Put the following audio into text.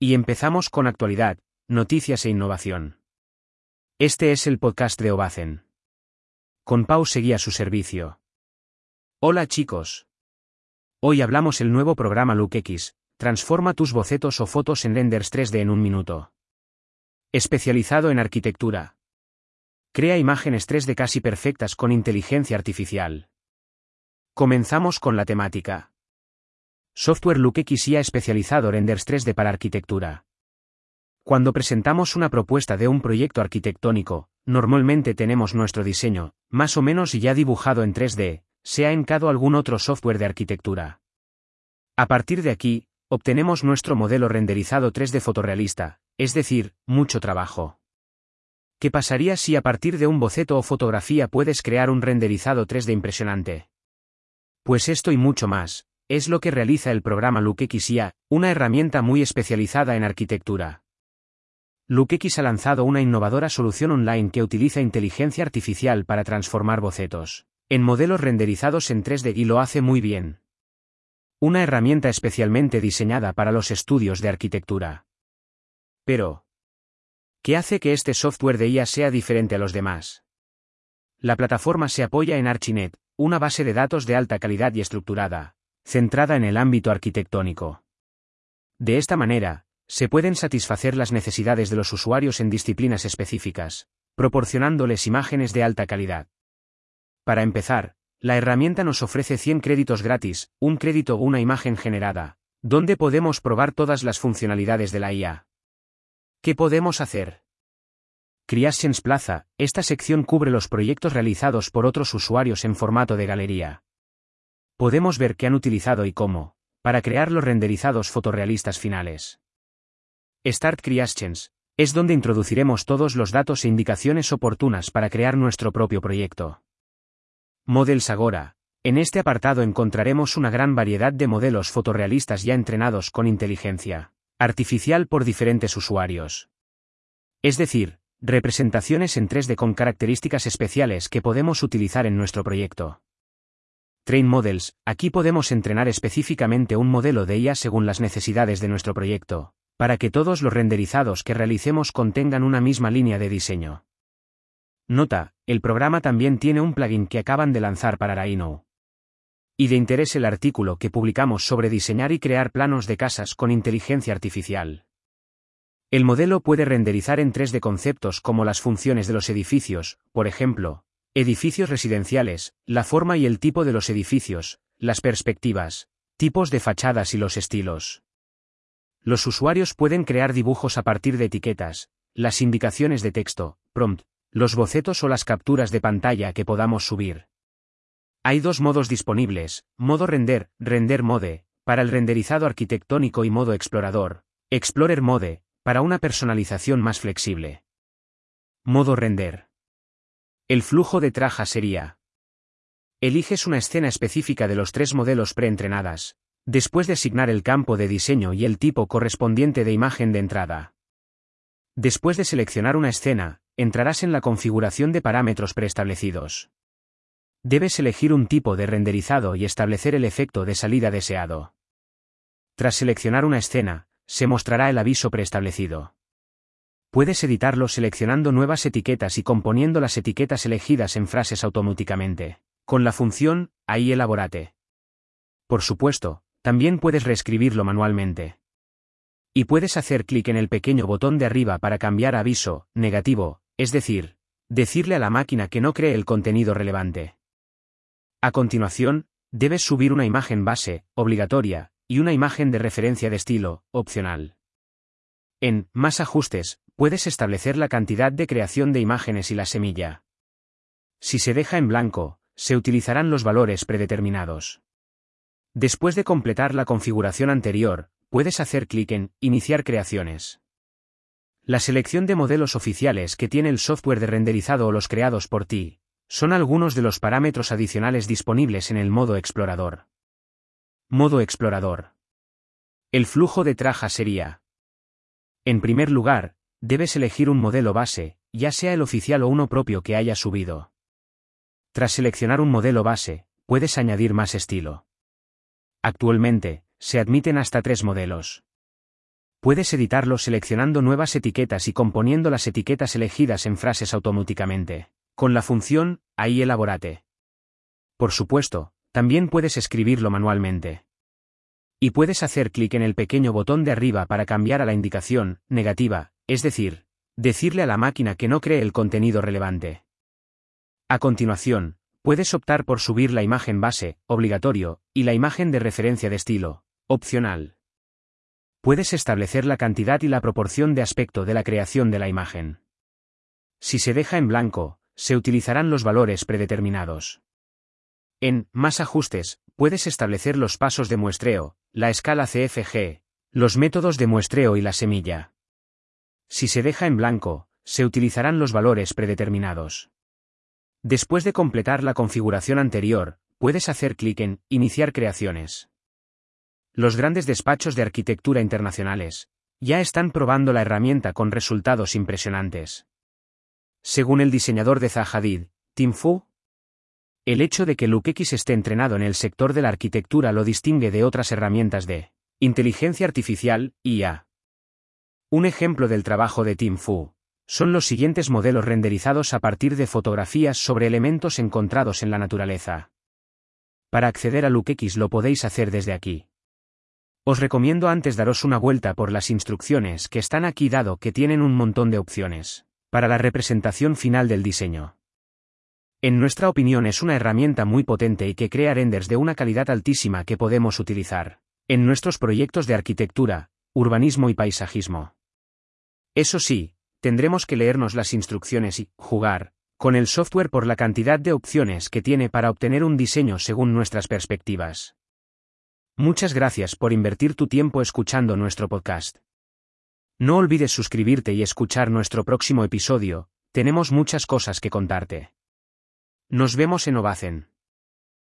Y empezamos con actualidad, noticias e innovación. Este es el podcast de Obacen. Con Pau seguía su servicio. Hola chicos. Hoy hablamos el nuevo programa LookX, transforma tus bocetos o fotos en renders 3D en un minuto. Especializado en arquitectura. Crea imágenes 3D casi perfectas con inteligencia artificial. Comenzamos con la temática. Software LookX IA especializado renders 3D para arquitectura. Cuando presentamos una propuesta de un proyecto arquitectónico, normalmente tenemos nuestro diseño, más o menos ya dibujado en 3D, sea en CAD algún otro software de arquitectura. A partir de aquí, obtenemos nuestro modelo renderizado 3D fotorrealista, es decir, mucho trabajo. ¿Qué pasaría si a partir de un boceto o fotografía puedes crear un renderizado 3D impresionante? Pues esto y mucho más, es lo que realiza el programa LookX una herramienta muy especializada en arquitectura. LookX ha lanzado una innovadora solución online que utiliza inteligencia artificial para transformar bocetos en modelos renderizados en 3D y lo hace muy bien. Una herramienta especialmente diseñada para los estudios de arquitectura. Pero, ¿qué hace que este software de IA sea diferente a los demás? La plataforma se apoya en Archinet, una base de datos de alta calidad y estructurada, centrada en el ámbito arquitectónico. De esta manera, se pueden satisfacer las necesidades de los usuarios en disciplinas específicas, proporcionándoles imágenes de alta calidad. Para empezar, la herramienta nos ofrece 100 créditos gratis, un crédito o una imagen generada, donde podemos probar todas las funcionalidades de la IA. ¿Qué podemos hacer? Creations Plaza, esta sección cubre los proyectos realizados por otros usuarios en formato de galería podemos ver qué han utilizado y cómo, para crear los renderizados fotorrealistas finales. Start Creations, es donde introduciremos todos los datos e indicaciones oportunas para crear nuestro propio proyecto. Models Agora, en este apartado encontraremos una gran variedad de modelos fotorrealistas ya entrenados con inteligencia artificial por diferentes usuarios. Es decir, representaciones en 3D con características especiales que podemos utilizar en nuestro proyecto. Train Models, aquí podemos entrenar específicamente un modelo de IA según las necesidades de nuestro proyecto, para que todos los renderizados que realicemos contengan una misma línea de diseño. Nota, el programa también tiene un plugin que acaban de lanzar para Rhino. Y de interés el artículo que publicamos sobre diseñar y crear planos de casas con inteligencia artificial. El modelo puede renderizar en 3D conceptos como las funciones de los edificios, por ejemplo, Edificios residenciales, la forma y el tipo de los edificios, las perspectivas, tipos de fachadas y los estilos. Los usuarios pueden crear dibujos a partir de etiquetas, las indicaciones de texto, prompt, los bocetos o las capturas de pantalla que podamos subir. Hay dos modos disponibles, modo render, render mode, para el renderizado arquitectónico y modo explorador, explorer mode, para una personalización más flexible. Modo render. El flujo de traja sería. Eliges una escena específica de los tres modelos preentrenadas, después de asignar el campo de diseño y el tipo correspondiente de imagen de entrada. Después de seleccionar una escena, entrarás en la configuración de parámetros preestablecidos. Debes elegir un tipo de renderizado y establecer el efecto de salida deseado. Tras seleccionar una escena, se mostrará el aviso preestablecido. Puedes editarlo seleccionando nuevas etiquetas y componiendo las etiquetas elegidas en frases automáticamente, con la función ahí elaborate. Por supuesto, también puedes reescribirlo manualmente. Y puedes hacer clic en el pequeño botón de arriba para cambiar aviso, negativo, es decir, decirle a la máquina que no cree el contenido relevante. A continuación, debes subir una imagen base, obligatoria, y una imagen de referencia de estilo, opcional. En Más ajustes, puedes establecer la cantidad de creación de imágenes y la semilla. Si se deja en blanco, se utilizarán los valores predeterminados. Después de completar la configuración anterior, puedes hacer clic en Iniciar creaciones. La selección de modelos oficiales que tiene el software de renderizado o los creados por ti, son algunos de los parámetros adicionales disponibles en el modo explorador. Modo explorador. El flujo de traja sería. En primer lugar, debes elegir un modelo base, ya sea el oficial o uno propio que hayas subido. Tras seleccionar un modelo base, puedes añadir más estilo. Actualmente, se admiten hasta tres modelos. Puedes editarlo seleccionando nuevas etiquetas y componiendo las etiquetas elegidas en frases automáticamente, con la función ahí elaborate. Por supuesto, también puedes escribirlo manualmente. Y puedes hacer clic en el pequeño botón de arriba para cambiar a la indicación negativa, es decir, decirle a la máquina que no cree el contenido relevante. A continuación, puedes optar por subir la imagen base, obligatorio, y la imagen de referencia de estilo, opcional. Puedes establecer la cantidad y la proporción de aspecto de la creación de la imagen. Si se deja en blanco, se utilizarán los valores predeterminados. En Más ajustes, puedes establecer los pasos de muestreo, la escala CFG, los métodos de muestreo y la semilla. Si se deja en blanco, se utilizarán los valores predeterminados. Después de completar la configuración anterior, puedes hacer clic en Iniciar creaciones. Los grandes despachos de arquitectura internacionales ya están probando la herramienta con resultados impresionantes. Según el diseñador de Zahadid, Tim Fu, el hecho de que LukeX esté entrenado en el sector de la arquitectura lo distingue de otras herramientas de inteligencia artificial, IA. Un ejemplo del trabajo de Tim Fu son los siguientes modelos renderizados a partir de fotografías sobre elementos encontrados en la naturaleza. Para acceder a LukeX lo podéis hacer desde aquí. Os recomiendo antes daros una vuelta por las instrucciones que están aquí dado que tienen un montón de opciones para la representación final del diseño. En nuestra opinión es una herramienta muy potente y que crea renders de una calidad altísima que podemos utilizar en nuestros proyectos de arquitectura, urbanismo y paisajismo. Eso sí, tendremos que leernos las instrucciones y jugar con el software por la cantidad de opciones que tiene para obtener un diseño según nuestras perspectivas. Muchas gracias por invertir tu tiempo escuchando nuestro podcast. No olvides suscribirte y escuchar nuestro próximo episodio, tenemos muchas cosas que contarte. Nos vemos en Ovacen.